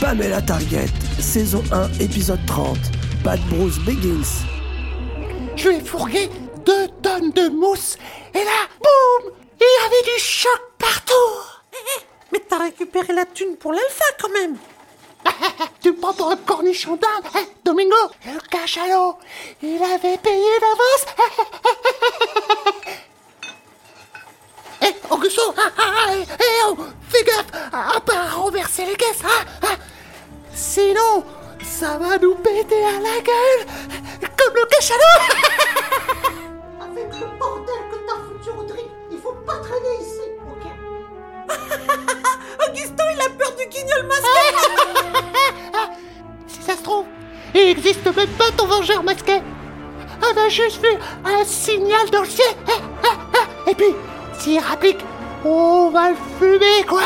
Pamela Target, saison 1, épisode 30. Bad Bruce Begins. Je lui ai fourgué deux tonnes de mousse et là, boum Il y avait du choc partout. Mais t'as récupéré la thune pour l'alpha quand même. Tu prends pour un cornichon d'Inde hein, Domingo? Le cachalot Il avait payé d'avance. Eh, Augusto ah, ah, ah, oh, Fais gaffe à pas renverser les caisses hein, hein. Sinon, ça va nous péter à la gueule Comme le cachalot Avec le bordel que t'as foutu, Audrey, il faut pas traîner ici, ok Augustin, il a peur du guignol masqué Si ça se trouve, il existe même pas ton vengeur masqué. On a juste vu un signal dans le ciel. Et puis, s'il rapplique, on va le fumer, quoi.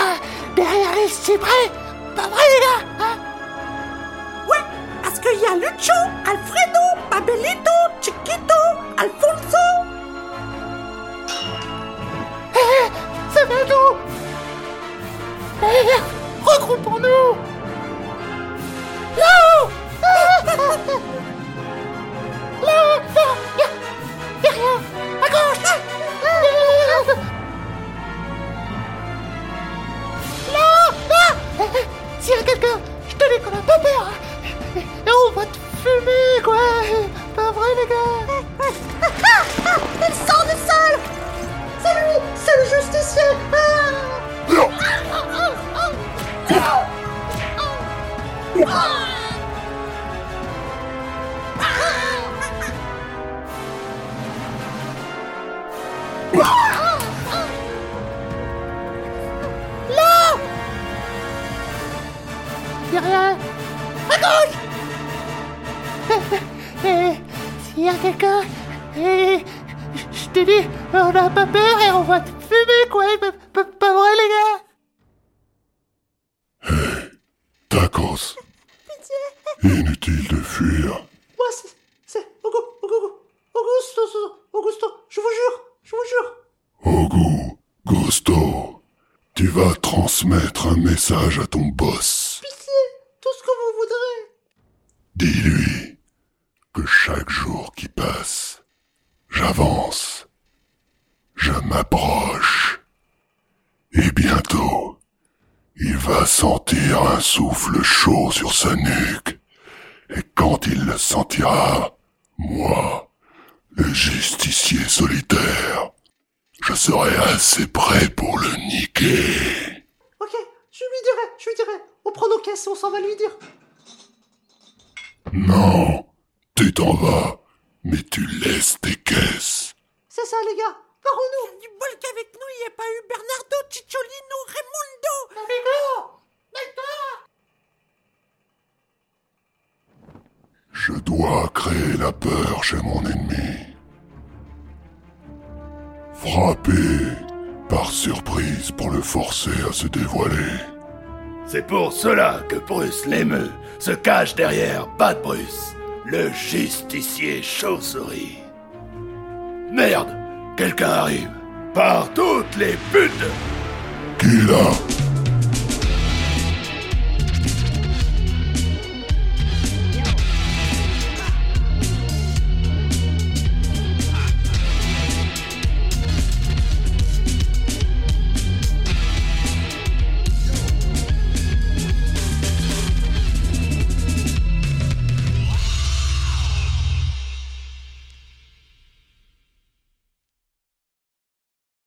Derrière les cyprès. Pas vrai, les gars hein? Ouais, parce qu'il y a Lucho, Alfredo, Babelito, Chiquito, Alfonso Eh, C'est vers nous Eh, Regroupons-nous Derrière À gauche Eh, eh, S'il y a quelqu'un, eh, je t'ai dit, on n'a pas peur et on va te fumer, quoi Pas, vrai, les gars Tacos. Inutile de fuir. Moi, c'est... c'est... Augu- Augu- Augusto, Augusto, je vous jure, je vous jure Ogu, Gusto, tu vas transmettre un message à ton boss. Dis-lui que chaque jour qui passe, j'avance, je m'approche, et bientôt, il va sentir un souffle chaud sur sa nuque, et quand il le sentira, moi, le justicier solitaire, je serai assez prêt pour le niquer. Ok, je lui dirai, je lui dirai. On prend nos caisses on s'en va lui dire. Non, tu t'en vas, mais tu laisses tes caisses. C'est ça, les gars. Parons-nous Du bol qu'avec nous, il n'y a pas eu Bernardo, Cicciolino, Raimundo Amigo Je dois créer la peur chez mon ennemi. Frapper par surprise pour le forcer à se dévoiler. C'est pour cela que Bruce l'émeu se cache derrière Bad Bruce, le justicier chauve-souris. Merde, quelqu'un arrive. Par toutes les putes Qui là?